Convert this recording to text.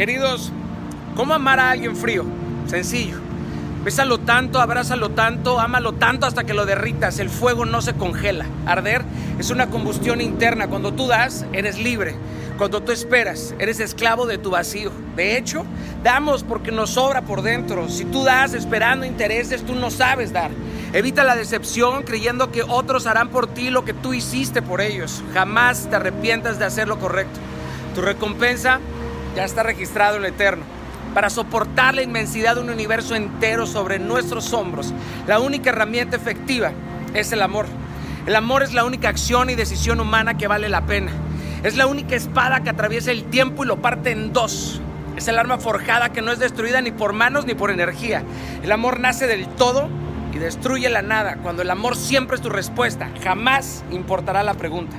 Queridos, ¿cómo amar a alguien frío? Sencillo. Bésalo tanto, abrázalo tanto, ámalo tanto hasta que lo derritas. El fuego no se congela. Arder es una combustión interna. Cuando tú das, eres libre. Cuando tú esperas, eres esclavo de tu vacío. De hecho, damos porque nos sobra por dentro. Si tú das esperando intereses, tú no sabes dar. Evita la decepción creyendo que otros harán por ti lo que tú hiciste por ellos. Jamás te arrepientas de hacer lo correcto. Tu recompensa ya está registrado en lo eterno. Para soportar la inmensidad de un universo entero sobre nuestros hombros, la única herramienta efectiva es el amor. El amor es la única acción y decisión humana que vale la pena. Es la única espada que atraviesa el tiempo y lo parte en dos. Es el arma forjada que no es destruida ni por manos ni por energía. El amor nace del todo y destruye la nada. Cuando el amor siempre es tu respuesta, jamás importará la pregunta.